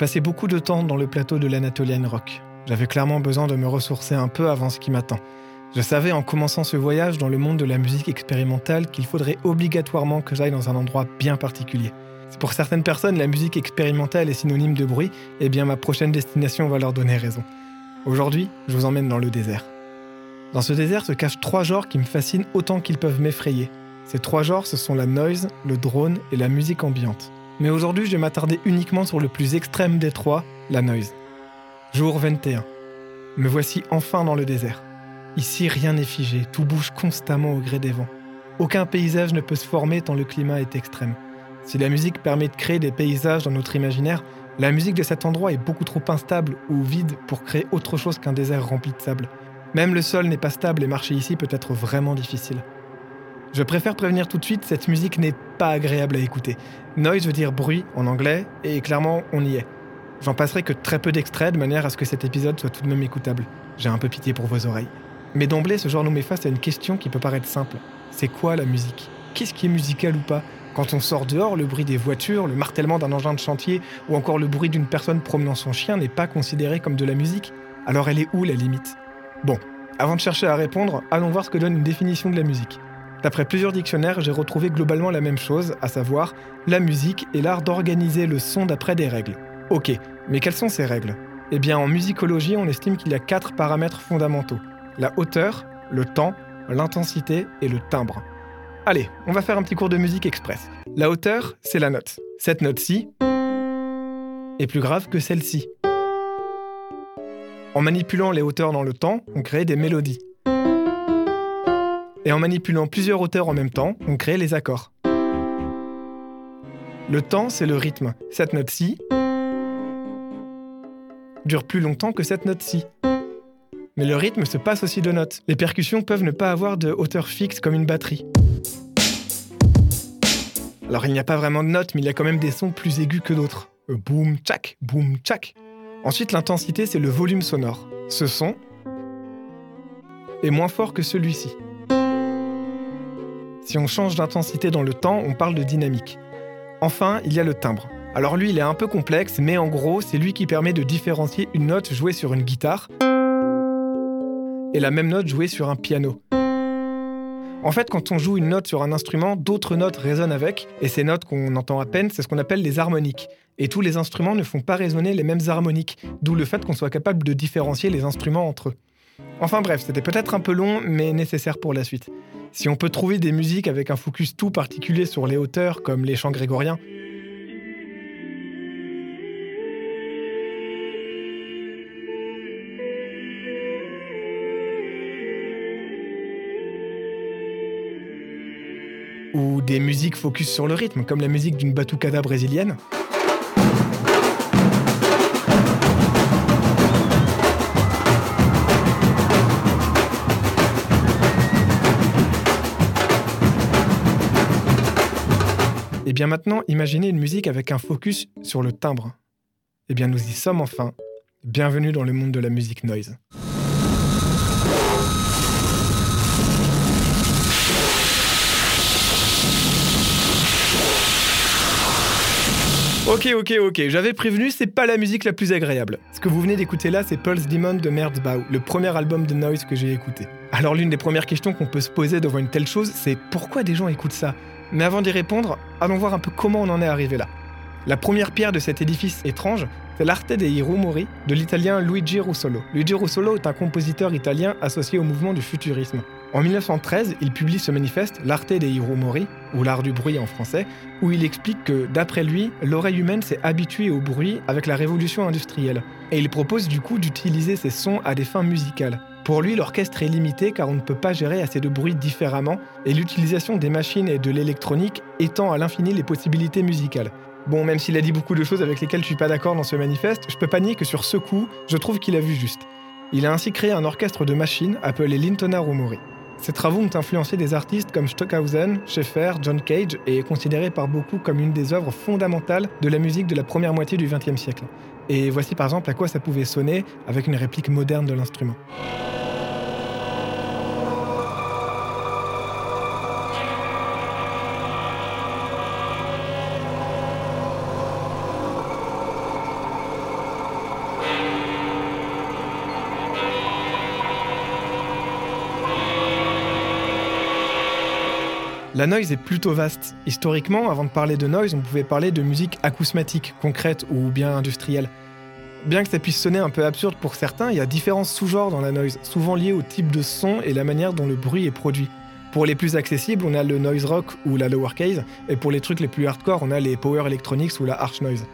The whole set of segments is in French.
jour 19. J'ai passé beaucoup de temps dans le plateau de l'Anatolian Rock. J'avais clairement besoin de me ressourcer un peu avant ce qui m'attend. Je savais en commençant ce voyage dans le monde de la musique expérimentale qu'il faudrait obligatoirement que j'aille dans un endroit bien particulier. Si pour certaines personnes la musique expérimentale est synonyme de bruit, eh bien ma prochaine destination va leur donner raison. Aujourd'hui, je vous emmène dans le désert. Dans ce désert se cachent trois genres qui me fascinent autant qu'ils peuvent m'effrayer. Ces trois genres, ce sont la noise, le drone et la musique ambiante. Mais aujourd'hui, je vais m'attarder uniquement sur le plus extrême des trois, la noise. Jour 21. Me voici enfin dans le désert. Ici, rien n'est figé, tout bouge constamment au gré des vents. Aucun paysage ne peut se former tant le climat est extrême. Si la musique permet de créer des paysages dans notre imaginaire, la musique de cet endroit est beaucoup trop instable ou vide pour créer autre chose qu'un désert rempli de sable. Même le sol n'est pas stable et marcher ici peut être vraiment difficile. Je préfère prévenir tout de suite, cette musique n'est pas agréable à écouter. Noise veut dire bruit en anglais, et clairement, on y est. J'en passerai que très peu d'extraits de manière à ce que cet épisode soit tout de même écoutable. J'ai un peu pitié pour vos oreilles. Mais d'emblée, ce genre nous met face à une question qui peut paraître simple. C'est quoi la musique? Qu'est-ce qui est musical ou pas? Quand on sort dehors, le bruit des voitures, le martèlement d'un engin de chantier ou encore le bruit d'une personne promenant son chien n'est pas considéré comme de la musique? Alors elle est où la limite? Bon, avant de chercher à répondre, allons voir ce que donne une définition de la musique. D'après plusieurs dictionnaires, j'ai retrouvé globalement la même chose, à savoir la musique est l'art d'organiser le son d'après des règles. Ok, mais quelles sont ces règles? Eh bien, en musicologie, on estime qu'il y a quatre paramètres fondamentaux la hauteur, le temps, l'intensité et le timbre. Allez, on va faire un petit cours de musique express. La hauteur, c'est la note. Cette note-ci est plus grave que celle-ci. En manipulant les hauteurs dans le temps, on crée des mélodies. Et en manipulant plusieurs hauteurs en même temps, on crée les accords. Le temps, c'est le rythme. Cette note-ci dure plus longtemps que cette note-ci. Mais le rythme se passe aussi de notes. Les percussions peuvent ne pas avoir de hauteur fixe comme une batterie. Alors il n'y a pas vraiment de notes, mais il y a quand même des sons plus aigus que d'autres. Euh, boom, tchac, boom, tchac. Ensuite, l'intensité, c'est le volume sonore. Ce son est moins fort que celui-ci. Si on change d'intensité dans le temps, on parle de dynamique. Enfin, il y a le timbre. Alors lui, il est un peu complexe, mais en gros, c'est lui qui permet de différencier une note jouée sur une guitare et la même note jouée sur un piano. En fait, quand on joue une note sur un instrument, d'autres notes résonnent avec, et ces notes qu'on entend à peine, c'est ce qu'on appelle les harmoniques. Et tous les instruments ne font pas résonner les mêmes harmoniques, d'où le fait qu'on soit capable de différencier les instruments entre eux. Enfin bref, c'était peut-être un peu long, mais nécessaire pour la suite. Si on peut trouver des musiques avec un focus tout particulier sur les hauteurs, comme les chants grégoriens, ou des musiques focus sur le rythme, comme la musique d'une batucada brésilienne. Bien maintenant, imaginez une musique avec un focus sur le timbre. Eh bien nous y sommes enfin. Bienvenue dans le monde de la musique noise. Ok, ok, ok, j'avais prévenu, c'est pas la musique la plus agréable. Ce que vous venez d'écouter là, c'est Pulse Demon de Merzbau, le premier album de Noise que j'ai écouté. Alors l'une des premières questions qu'on peut se poser devant une telle chose, c'est pourquoi des gens écoutent ça? Mais avant d'y répondre, allons voir un peu comment on en est arrivé là. La première pierre de cet édifice étrange, c'est l'Arte dei Rumori de l'italien Luigi Russolo. Luigi Russolo est un compositeur italien associé au mouvement du futurisme. En 1913, il publie ce manifeste, L'arte dei rumori, ou l'art du bruit en français, où il explique que, d'après lui, l'oreille humaine s'est habituée au bruit avec la révolution industrielle. Et il propose du coup d'utiliser ces sons à des fins musicales. Pour lui, l'orchestre est limité car on ne peut pas gérer assez de bruit différemment, et l'utilisation des machines et de l'électronique étend à l'infini les possibilités musicales. Bon, même s'il a dit beaucoup de choses avec lesquelles je suis pas d'accord dans ce manifeste, je peux pas nier que sur ce coup, je trouve qu'il a vu juste. Il a ainsi créé un orchestre de machines appelé l'Intona Rumori. Ses travaux ont influencé des artistes comme Stockhausen, Schaeffer, John Cage et est considéré par beaucoup comme une des œuvres fondamentales de la musique de la première moitié du XXe siècle. Et voici par exemple à quoi ça pouvait sonner avec une réplique moderne de l'instrument. La noise est plutôt vaste. Historiquement, avant de parler de noise, on pouvait parler de musique acousmatique, concrète ou bien industrielle. Bien que ça puisse sonner un peu absurde pour certains, il y a différents sous-genres dans la noise, souvent liés au type de son et la manière dont le bruit est produit. Pour les plus accessibles, on a le noise rock ou la lowercase, et pour les trucs les plus hardcore, on a les power electronics ou la harsh noise.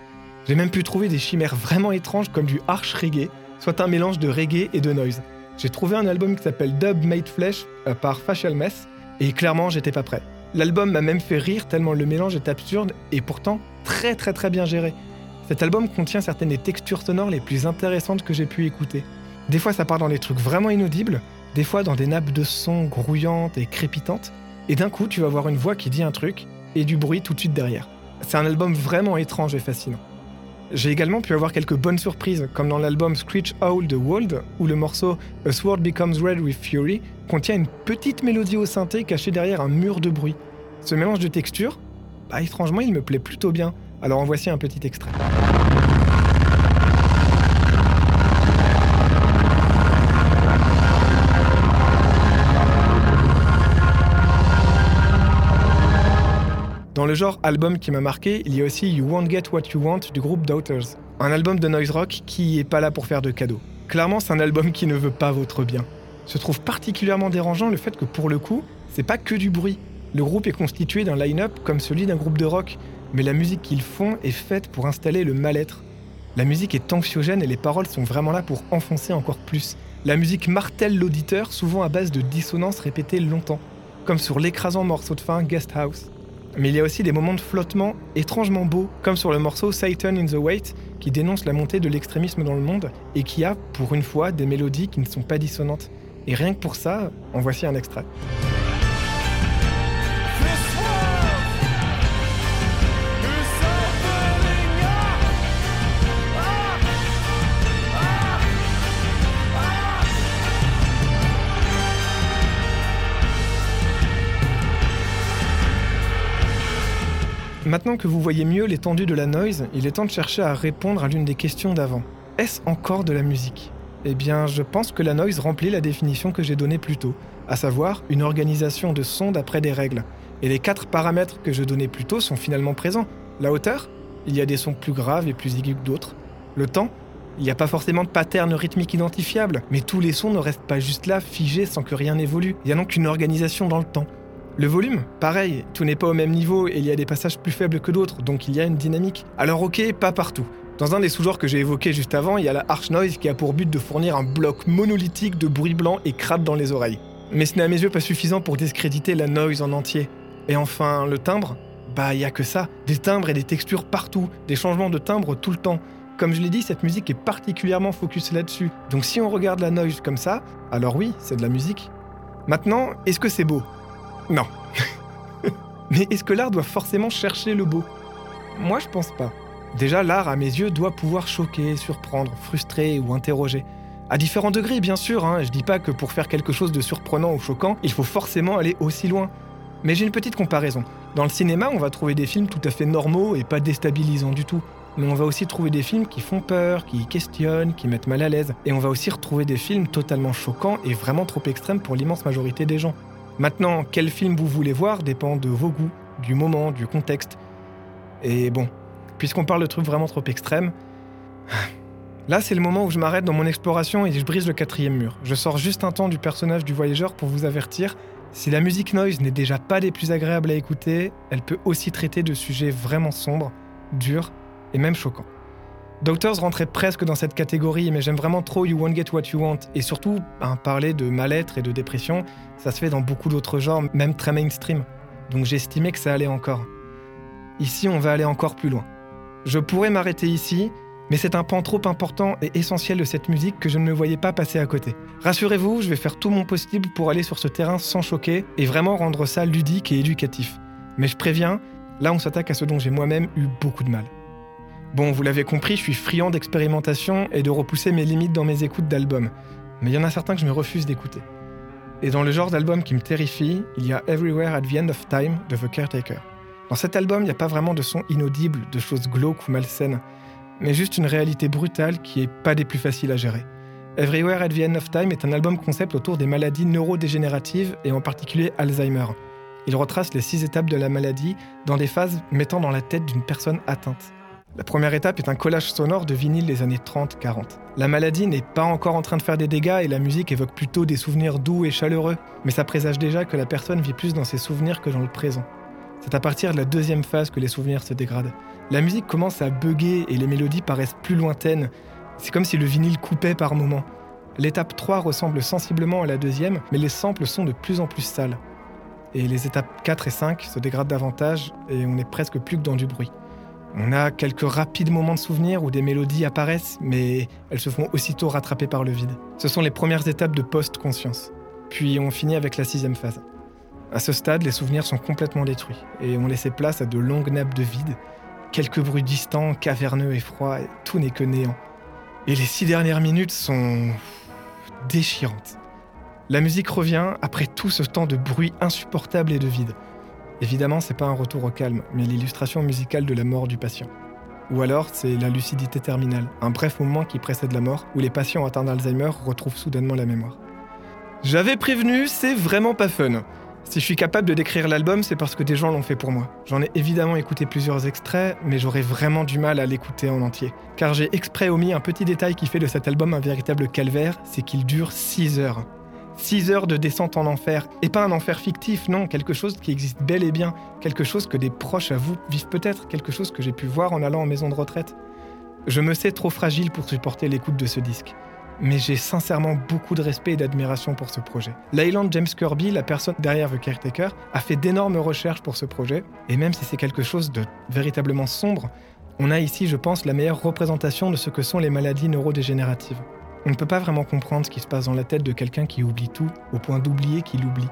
J'ai même pu trouver des chimères vraiment étranges comme du harsh reggae, soit un mélange de reggae et de noise. J'ai trouvé un album qui s'appelle Dub Made Flesh euh, par Facial Mess, et clairement j'étais pas prêt. L'album m'a même fait rire tellement le mélange est absurde et pourtant très très très bien géré. Cet album contient certaines des textures sonores les plus intéressantes que j'ai pu écouter. Des fois ça part dans des trucs vraiment inaudibles, des fois dans des nappes de son grouillantes et crépitantes, et d'un coup tu vas voir une voix qui dit un truc et du bruit tout de suite derrière. C'est un album vraiment étrange et fascinant. J'ai également pu avoir quelques bonnes surprises, comme dans l'album Screech Owl de Wold, où le morceau A Sword Becomes Red with Fury contient une petite mélodie au synthé cachée derrière un mur de bruit. Ce mélange de textures, bah étrangement, il me plaît plutôt bien. Alors en voici un petit extrait. Dans le genre album qui m'a marqué, il y a aussi You Won't Get What You Want du groupe Daughters, un album de noise rock qui est pas là pour faire de cadeaux. Clairement, c'est un album qui ne veut pas votre bien. Je trouve particulièrement dérangeant le fait que pour le coup, c'est pas que du bruit. Le groupe est constitué d'un line-up comme celui d'un groupe de rock, mais la musique qu'ils font est faite pour installer le mal-être. La musique est anxiogène et les paroles sont vraiment là pour enfoncer encore plus. La musique martèle l'auditeur, souvent à base de dissonances répétées longtemps, comme sur l'écrasant morceau de fin Guest House. Mais il y a aussi des moments de flottement étrangement beaux, comme sur le morceau Satan in the Wait, qui dénonce la montée de l'extrémisme dans le monde et qui a, pour une fois, des mélodies qui ne sont pas dissonantes. Et rien que pour ça, en voici un extrait. Maintenant que vous voyez mieux l'étendue de la noise, il est temps de chercher à répondre à l'une des questions d'avant. Est-ce encore de la musique? Eh bien, je pense que la noise remplit la définition que j'ai donnée plus tôt, à savoir une organisation de sons d'après des règles. Et les quatre paramètres que je donnais plus tôt sont finalement présents. La hauteur Il y a des sons plus graves et plus aigus que d'autres. Le temps Il n'y a pas forcément de pattern rythmique identifiable, mais tous les sons ne restent pas juste là, figés sans que rien n'évolue. Il y a donc une organisation dans le temps. Le volume, pareil, tout n'est pas au même niveau et il y a des passages plus faibles que d'autres, donc il y a une dynamique. Alors ok, pas partout. Dans un des sous-genres que j'ai évoqué juste avant, il y a la harsh noise qui a pour but de fournir un bloc monolithique de bruit blanc et crade dans les oreilles. Mais ce n'est à mes yeux pas suffisant pour discréditer la noise en entier. Et enfin, le timbre? Bah, il y a que ça. Des timbres et des textures partout, des changements de timbre tout le temps. Comme je l'ai dit, cette musique est particulièrement focus là-dessus. Donc si on regarde la noise comme ça, alors oui, c'est de la musique. Maintenant, est-ce que c'est beau? Non. Mais est-ce que l'art doit forcément chercher le beau? Moi, je pense pas. Déjà, l'art, à mes yeux, doit pouvoir choquer, surprendre, frustrer ou interroger. À différents degrés, bien sûr, hein. je dis pas que pour faire quelque chose de surprenant ou choquant, il faut forcément aller aussi loin. Mais j'ai une petite comparaison. Dans le cinéma, on va trouver des films tout à fait normaux et pas déstabilisants du tout. Mais on va aussi trouver des films qui font peur, qui questionnent, qui mettent mal à l'aise. Et on va aussi retrouver des films totalement choquants et vraiment trop extrêmes pour l'immense majorité des gens. Maintenant, quel film vous voulez voir dépend de vos goûts, du moment, du contexte. Et bon, puisqu'on parle de trucs vraiment trop extrêmes, là c'est le moment où je m'arrête dans mon exploration et je brise le quatrième mur. Je sors juste un temps du personnage du voyageur pour vous avertir. Si la musique noise n'est déjà pas des plus agréables à écouter, elle peut aussi traiter de sujets vraiment sombres, durs et même choquants. Doctors rentrait presque dans cette catégorie, mais j'aime vraiment trop You Won't Get What You Want. Et surtout, ben, parler de mal-être et de dépression, ça se fait dans beaucoup d'autres genres, même très mainstream. Donc j'estimais que ça allait encore. Ici, on va aller encore plus loin. Je pourrais m'arrêter ici, mais c'est un pan trop important et essentiel de cette musique que je ne me voyais pas passer à côté. Rassurez-vous, je vais faire tout mon possible pour aller sur ce terrain sans choquer et vraiment rendre ça ludique et éducatif. Mais je préviens, là on s'attaque à ce dont j'ai moi-même eu beaucoup de mal. Bon, vous l'avez compris, je suis friand d'expérimentation et de repousser mes limites dans mes écoutes d'albums. Mais il y en a certains que je me refuse d'écouter. Et dans le genre d'album qui me terrifie, il y a Everywhere at the End of Time de The Caretaker. Dans cet album, il n'y a pas vraiment de sons inaudibles, de choses glauques ou malsaines, mais juste une réalité brutale qui est pas des plus faciles à gérer. Everywhere at the End of Time est un album concept autour des maladies neurodégénératives et en particulier Alzheimer. Il retrace les six étapes de la maladie dans des phases mettant dans la tête d'une personne atteinte. La première étape est un collage sonore de vinyle des années 30-40. La maladie n'est pas encore en train de faire des dégâts et la musique évoque plutôt des souvenirs doux et chaleureux, mais ça présage déjà que la personne vit plus dans ses souvenirs que dans le présent. C'est à partir de la deuxième phase que les souvenirs se dégradent. La musique commence à bugger et les mélodies paraissent plus lointaines. C'est comme si le vinyle coupait par moments. L'étape 3 ressemble sensiblement à la deuxième, mais les samples sont de plus en plus sales. Et les étapes 4 et 5 se dégradent davantage et on n'est presque plus que dans du bruit. On a quelques rapides moments de souvenir où des mélodies apparaissent, mais elles se font aussitôt rattraper par le vide. Ce sont les premières étapes de post-conscience. Puis on finit avec la sixième phase. À ce stade, les souvenirs sont complètement détruits et on laissé place à de longues nappes de vide, quelques bruits distants, caverneux et froids, tout n'est que néant. Et les six dernières minutes sont déchirantes. La musique revient après tout ce temps de bruit insupportable et de vide. Évidemment, c'est pas un retour au calme, mais l'illustration musicale de la mort du patient. Ou alors, c'est la lucidité terminale, un bref moment qui précède la mort, où les patients atteints d'Alzheimer retrouvent soudainement la mémoire. J'avais prévenu, c'est vraiment pas fun. Si je suis capable de décrire l'album, c'est parce que des gens l'ont fait pour moi. J'en ai évidemment écouté plusieurs extraits, mais j'aurais vraiment du mal à l'écouter en entier. Car j'ai exprès omis un petit détail qui fait de cet album un véritable calvaire, c'est qu'il dure 6 heures. 6 heures de descente en enfer. Et pas un enfer fictif, non, quelque chose qui existe bel et bien, quelque chose que des proches à vous vivent peut-être, quelque chose que j'ai pu voir en allant en maison de retraite. Je me sais trop fragile pour supporter l'écoute de ce disque. Mais j'ai sincèrement beaucoup de respect et d'admiration pour ce projet. Leyland James Kirby, la personne derrière The Caretaker, a fait d'énormes recherches pour ce projet, et même si c'est quelque chose de véritablement sombre, on a ici, je pense, la meilleure représentation de ce que sont les maladies neurodégénératives. On ne peut pas vraiment comprendre ce qui se passe dans la tête de quelqu'un qui oublie tout, au point d'oublier qu'il oublie.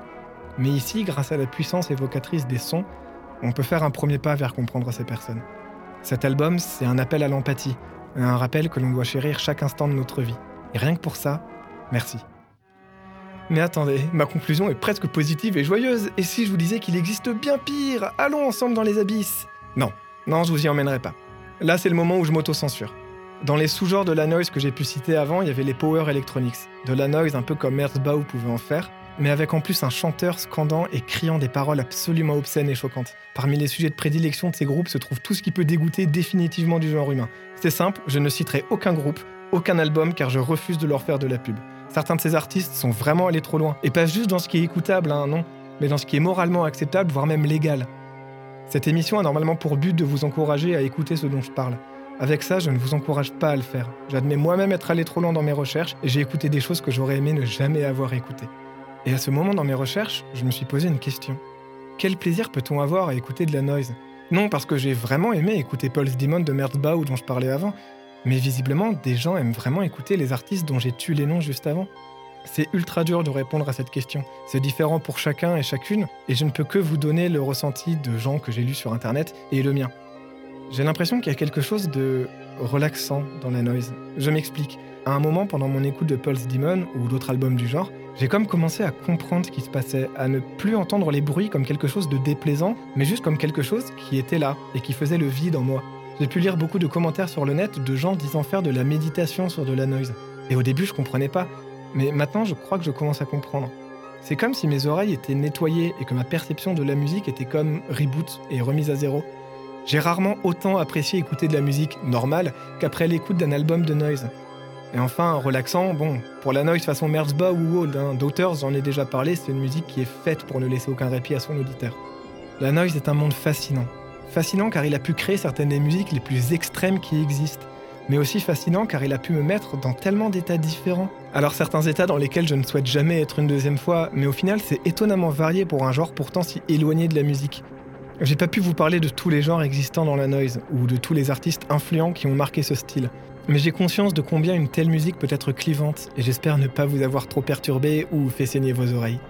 Mais ici, grâce à la puissance évocatrice des sons, on peut faire un premier pas vers comprendre ces personnes. Cet album, c'est un appel à l'empathie, un rappel que l'on doit chérir chaque instant de notre vie. Et rien que pour ça, merci. Mais attendez, ma conclusion est presque positive et joyeuse. Et si je vous disais qu'il existe bien pire Allons ensemble dans les abysses Non, non, je vous y emmènerai pas. Là, c'est le moment où je m'auto-censure. Dans les sous-genres de la noise que j'ai pu citer avant, il y avait les power electronics. De la noise un peu comme Merzbau pouvait en faire, mais avec en plus un chanteur scandant et criant des paroles absolument obscènes et choquantes. Parmi les sujets de prédilection de ces groupes se trouve tout ce qui peut dégoûter définitivement du genre humain. C'est simple, je ne citerai aucun groupe, aucun album car je refuse de leur faire de la pub. Certains de ces artistes sont vraiment allés trop loin, et pas juste dans ce qui est écoutable, hein, non, mais dans ce qui est moralement acceptable, voire même légal. Cette émission a normalement pour but de vous encourager à écouter ce dont je parle. Avec ça, je ne vous encourage pas à le faire. J'admets moi-même être allé trop loin dans mes recherches et j'ai écouté des choses que j'aurais aimé ne jamais avoir écoutées. Et à ce moment dans mes recherches, je me suis posé une question. Quel plaisir peut-on avoir à écouter de la noise? Non parce que j'ai vraiment aimé écouter Paul's Demon de Merzbau dont je parlais avant, mais visiblement des gens aiment vraiment écouter les artistes dont j'ai tué les noms juste avant. C'est ultra dur de répondre à cette question. C'est différent pour chacun et chacune, et je ne peux que vous donner le ressenti de gens que j'ai lus sur internet et le mien. J'ai l'impression qu'il y a quelque chose de relaxant dans la noise. Je m'explique. À un moment, pendant mon écoute de Pulse Demon ou d'autres albums du genre, j'ai comme commencé à comprendre ce qui se passait, à ne plus entendre les bruits comme quelque chose de déplaisant, mais juste comme quelque chose qui était là et qui faisait le vide en moi. J'ai pu lire beaucoup de commentaires sur le net de gens disant faire de la méditation sur de la noise. Et au début, je comprenais pas, mais maintenant, je crois que je commence à comprendre. C'est comme si mes oreilles étaient nettoyées et que ma perception de la musique était comme reboot et remise à zéro. J'ai rarement autant apprécié écouter de la musique normale qu'après l'écoute d'un album de noise. Et enfin, relaxant, bon, pour la noise façon Merzba ou Old, hein, Daughters, j'en ai déjà parlé, c'est une musique qui est faite pour ne laisser aucun répit à son auditeur. La noise est un monde fascinant. Fascinant car il a pu créer certaines des musiques les plus extrêmes qui existent, mais aussi fascinant car il a pu me mettre dans tellement d'états différents. Alors certains états dans lesquels je ne souhaite jamais être une deuxième fois, mais au final c'est étonnamment varié pour un genre pourtant si éloigné de la musique. J'ai pas pu vous parler de tous les genres existants dans la noise, ou de tous les artistes influents qui ont marqué ce style. Mais j'ai conscience de combien une telle musique peut être clivante, et j'espère ne pas vous avoir trop perturbé ou fait saigner vos oreilles.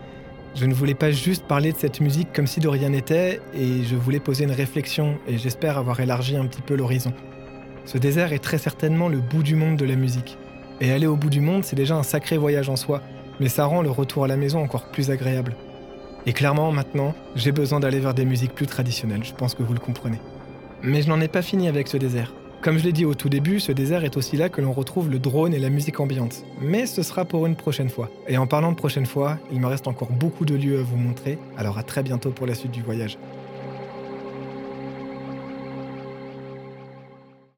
Je ne voulais pas juste parler de cette musique comme si de rien n'était, et je voulais poser une réflexion, et j'espère avoir élargi un petit peu l'horizon. Ce désert est très certainement le bout du monde de la musique. Et aller au bout du monde, c'est déjà un sacré voyage en soi, mais ça rend le retour à la maison encore plus agréable. Et clairement, maintenant, j'ai besoin d'aller vers des musiques plus traditionnelles, je pense que vous le comprenez. Mais je n'en ai pas fini avec ce désert. Comme je l'ai dit au tout début, ce désert est aussi là que l'on retrouve le drone et la musique ambiante. Mais ce sera pour une prochaine fois. Et en parlant de prochaine fois, il me reste encore beaucoup de lieux à vous montrer, alors à très bientôt pour la suite du voyage.